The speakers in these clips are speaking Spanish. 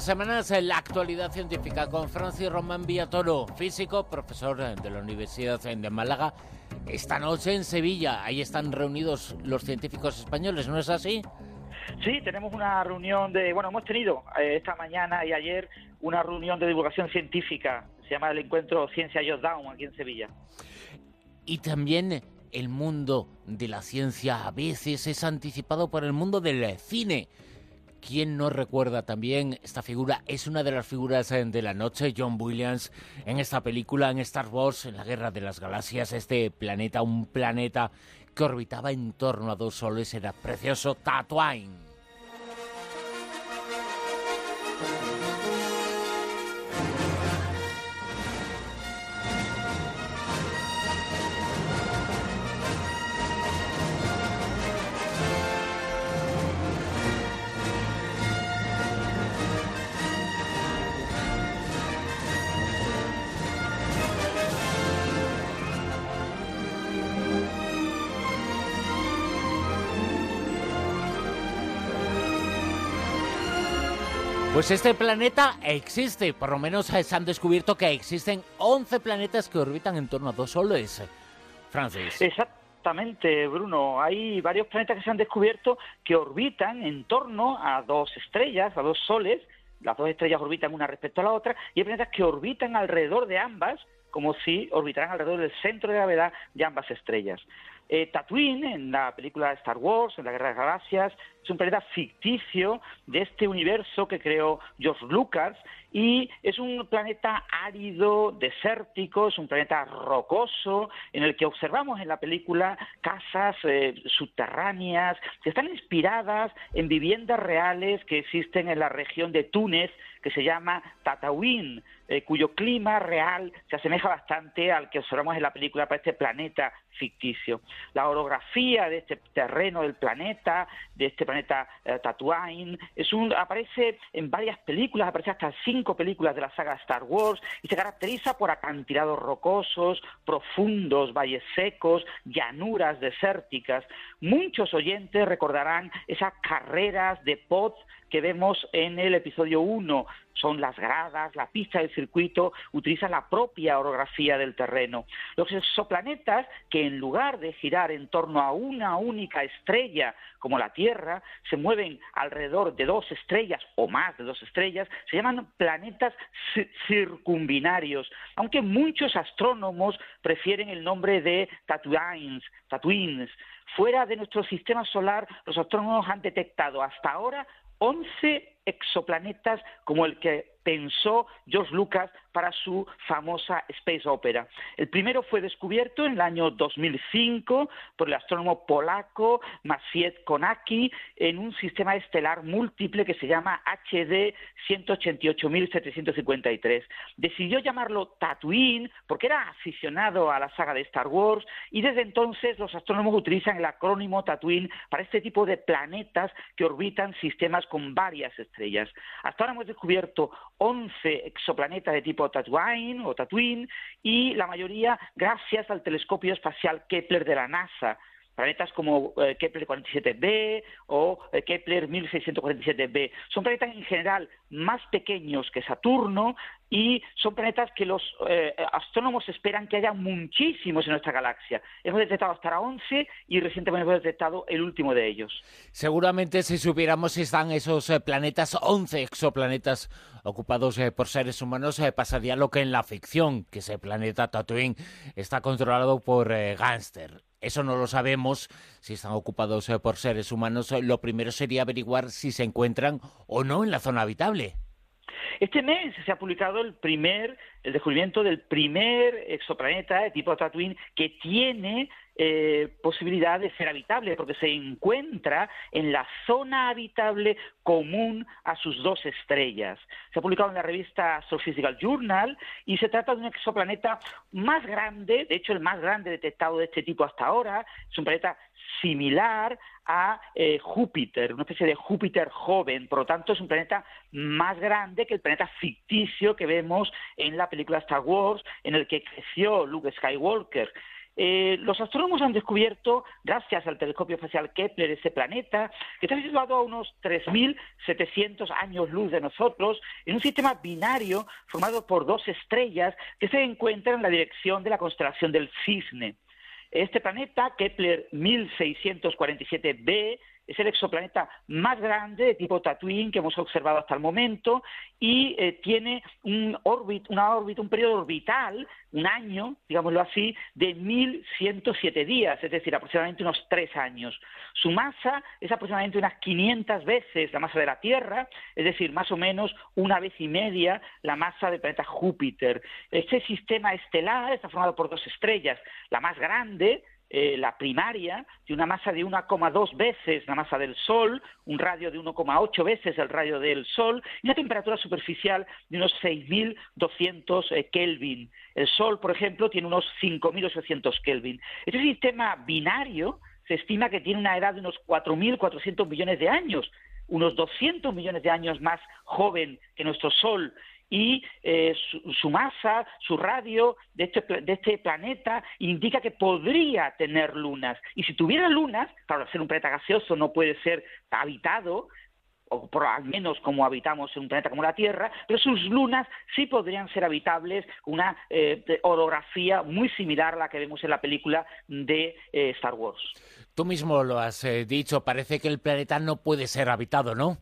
las semanas en la actualidad científica con Francis Román Villatoro, físico, profesor de la Universidad de Málaga. Esta noche en Sevilla, ahí están reunidos los científicos españoles, ¿no es así? Sí, tenemos una reunión de, bueno, hemos tenido eh, esta mañana y ayer una reunión de divulgación científica, se llama el encuentro Ciencia Down aquí en Sevilla. Y también el mundo de la ciencia a veces es anticipado por el mundo del cine. ¿Quién no recuerda también esta figura? Es una de las figuras eh, de la noche, John Williams, en esta película, en Star Wars, en la Guerra de las Galaxias, este planeta, un planeta que orbitaba en torno a dos soles, era precioso Tatooine. Pues este planeta existe, por lo menos se han descubierto que existen 11 planetas que orbitan en torno a dos soles. Francis. Exactamente, Bruno. Hay varios planetas que se han descubierto que orbitan en torno a dos estrellas, a dos soles. Las dos estrellas orbitan una respecto a la otra y hay planetas que orbitan alrededor de ambas como si orbitaran alrededor del centro de gravedad de ambas estrellas. Eh, Tatooine, en la película Star Wars, en la Guerra de las Galaxias, es un planeta ficticio de este universo que creó George Lucas y es un planeta árido, desértico, es un planeta rocoso en el que observamos en la película casas eh, subterráneas que están inspiradas en viviendas reales que existen en la región de Túnez que se llama Tatooine, eh, cuyo clima real se asemeja bastante al que observamos en la película para este planeta ficticio. La orografía de este terreno del planeta, de este planeta eh, Tatooine, es un, aparece en varias películas, aparece hasta cinco películas de la saga Star Wars y se caracteriza por acantilados rocosos, profundos, valles secos, llanuras desérticas. Muchos oyentes recordarán esas carreras de pods que vemos en el episodio 1. Son las gradas, la pista del circuito, utilizan la propia orografía del terreno. Los exoplanetas, que en lugar de girar en torno a una única estrella, como la Tierra, se mueven alrededor de dos estrellas o más de dos estrellas, se llaman planetas circumbinarios, aunque muchos astrónomos prefieren el nombre de Tatooines, Tatooines. Fuera de nuestro sistema solar, los astrónomos han detectado hasta ahora 11 exoplanetas como el que pensó George Lucas para su famosa Space Opera. El primero fue descubierto en el año 2005 por el astrónomo polaco Maciej Konaki en un sistema estelar múltiple que se llama HD 188.753. Decidió llamarlo Tatooine porque era aficionado a la saga de Star Wars y desde entonces los astrónomos utilizan el acrónimo Tatooine para este tipo de planetas que orbitan sistemas con varias estrellas. Hasta ahora hemos descubierto 11 exoplanetas de tipo Tatooine o Tatooine y la mayoría gracias al telescopio espacial Kepler de la NASA planetas como eh, Kepler 47b o eh, Kepler 1647b. Son planetas en general más pequeños que Saturno y son planetas que los eh, astrónomos esperan que haya muchísimos en nuestra galaxia. Hemos detectado hasta ahora 11 y recientemente hemos detectado el último de ellos. Seguramente si supiéramos si están esos planetas, 11 exoplanetas ocupados por seres humanos, pasaría lo que en la ficción, que ese planeta Tatooine está controlado por Gánster eso no lo sabemos, si están ocupados eh, por seres humanos. Eh, lo primero sería averiguar si se encuentran o no en la zona habitable. Este mes se ha publicado el primer, el descubrimiento del primer exoplaneta de tipo Tatooine que tiene eh, posibilidad de ser habitable, porque se encuentra en la zona habitable común a sus dos estrellas. Se ha publicado en la revista Astrophysical Journal y se trata de un exoplaneta más grande, de hecho el más grande detectado de este tipo hasta ahora, es un planeta similar a eh, Júpiter, una especie de Júpiter joven, por lo tanto es un planeta más grande que el planeta ficticio que vemos en la película Star Wars, en el que creció Luke Skywalker. Eh, los astrónomos han descubierto, gracias al telescopio espacial Kepler, ese planeta, que está situado a unos 3.700 años luz de nosotros, en un sistema binario formado por dos estrellas que se encuentran en la dirección de la constelación del Cisne. Este planeta, Kepler 1647b, es el exoplaneta más grande de tipo Tatooine que hemos observado hasta el momento y eh, tiene un una órbita, un periodo orbital, un año, digámoslo así, de 1.107 días, es decir, aproximadamente unos tres años. Su masa es aproximadamente unas 500 veces la masa de la Tierra, es decir, más o menos una vez y media la masa del planeta Júpiter. Este sistema estelar está formado por dos estrellas, la más grande, eh, la primaria, tiene una masa de 1,2 veces la masa del Sol, un radio de 1,8 veces el radio del Sol y una temperatura superficial de unos 6.200 eh, Kelvin. El Sol, por ejemplo, tiene unos 5.800 Kelvin. Este sistema binario se estima que tiene una edad de unos 4.400 millones de años, unos 200 millones de años más joven que nuestro Sol y eh, su, masa, su radio de este, de este, planeta indica que podría tener lunas. Y si tuviera lunas, claro, ser un planeta gaseoso no puede ser habitado, o por al menos como habitamos en un planeta como la Tierra, pero sus lunas sí podrían ser habitables, una eh, orografía muy similar a la que vemos en la película de eh, Star Wars. Tú mismo lo has dicho, parece que el planeta no puede ser habitado, ¿no?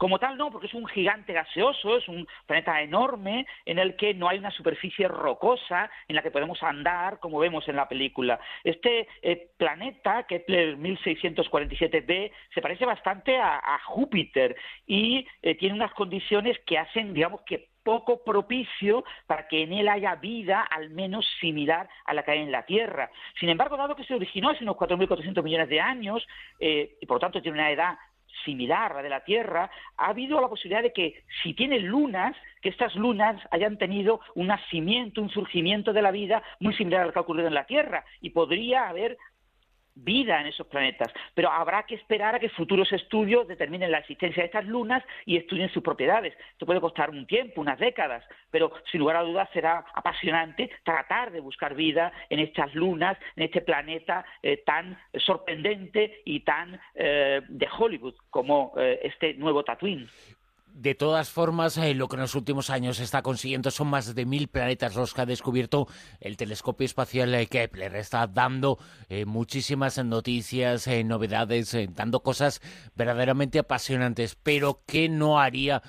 Como tal, no, porque es un gigante gaseoso, es un planeta enorme en el que no hay una superficie rocosa en la que podemos andar, como vemos en la película. Este eh, planeta, Kepler 1647b, se parece bastante a, Júpiter y eh, tiene unas condiciones que hacen, digamos, que poco propicio para que en él haya vida al menos similar a la que hay en la Tierra. Sin embargo, dado que se originó hace unos 4.400 millones de años eh, y por lo tanto tiene una edad similar a la de la Tierra, ha habido la posibilidad de que si tiene lunas, que estas lunas hayan tenido un nacimiento, un surgimiento de la vida muy similar al que ha ocurrido en la Tierra y podría haber vida en esos planetas, pero habrá que esperar a que futuros estudios determinen la existencia de estas lunas y estudien sus propiedades. Esto puede costar un tiempo, unas décadas, pero sin lugar a dudas será apasionante tratar de buscar vida en estas lunas, en este planeta eh, tan sorprendente y tan eh, de Hollywood como eh, este nuevo Tatooine. De todas formas, eh, lo que en los últimos años se está consiguiendo son más de mil planetas los que ha descubierto el telescopio espacial eh, Kepler. Está dando eh, muchísimas noticias, novedades, dando cosas verdaderamente apasionantes. Pero ¿qué no haría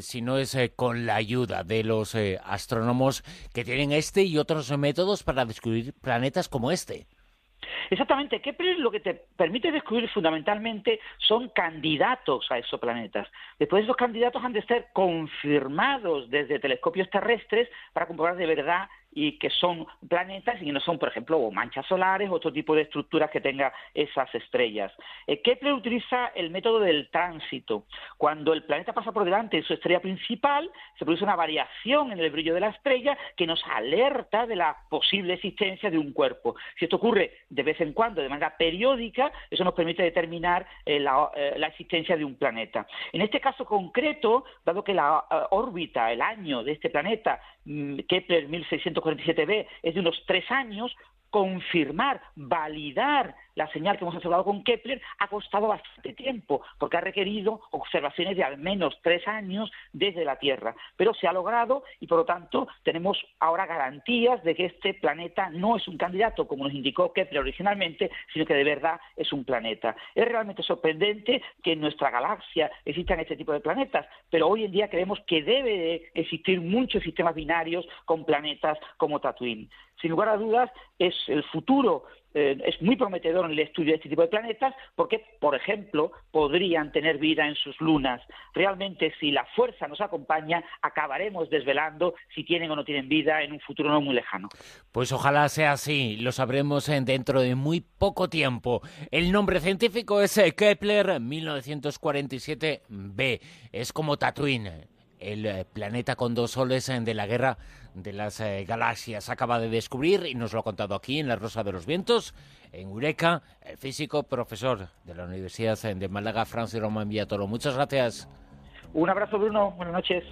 si no es con la ayuda de los astrónomos que tienen este y otros métodos para descubrir planetas como este? Exactamente, Kepler lo que te permite descubrir fundamentalmente son candidatos a esos planetas. Después esos candidatos han de ser confirmados desde telescopios terrestres para comprobar de verdad y que son planetas y que no son, por ejemplo, manchas solares otro tipo de estructuras que tenga esas estrellas. Eh, Kepler utiliza el método del tránsito. Cuando el planeta pasa por delante de su estrella principal, se produce una variación en el brillo de la estrella que nos alerta de la posible existencia de un cuerpo. Si esto ocurre de vez en cuando, de manera periódica, eso nos permite determinar eh, la, eh, la, existencia de un planeta. En este caso concreto, dado que la órbita, el año de este planeta, Kepler 1600 47b es de unos tres años, confirmar, validar la señal que hemos observado con Kepler ha costado bastante tiempo, porque ha requerido observaciones de al menos tres años desde la Tierra. Pero se ha logrado y, por lo tanto, tenemos ahora garantías de que este planeta no es un candidato, como nos indicó Kepler originalmente, sino que de verdad es un planeta. Es realmente sorprendente que en nuestra galaxia existan este tipo de planetas, pero hoy en día creemos que debe existir muchos sistemas binarios con planetas como Tatooine. Sin lugar a dudas, es el futuro eh, es muy prometedor en el estudio de este tipo de planetas porque, por ejemplo, podrían tener vida en sus lunas. Realmente, si la fuerza nos acompaña, acabaremos desvelando si tienen o no tienen vida en un futuro no muy lejano. Pues ojalá sea así, lo sabremos dentro de muy poco tiempo. El nombre científico es eh, Kepler 1947b, es como Tatooine el eh, planeta con dos soles de la guerra de las eh, galaxias. Acaba de descubrir y nos lo ha contado aquí en La Rosa de los Vientos, en Eureka, el físico profesor de la Universidad de Málaga, Francis Román Villatoro. Muchas gracias. Un abrazo, Bruno. Buenas noches.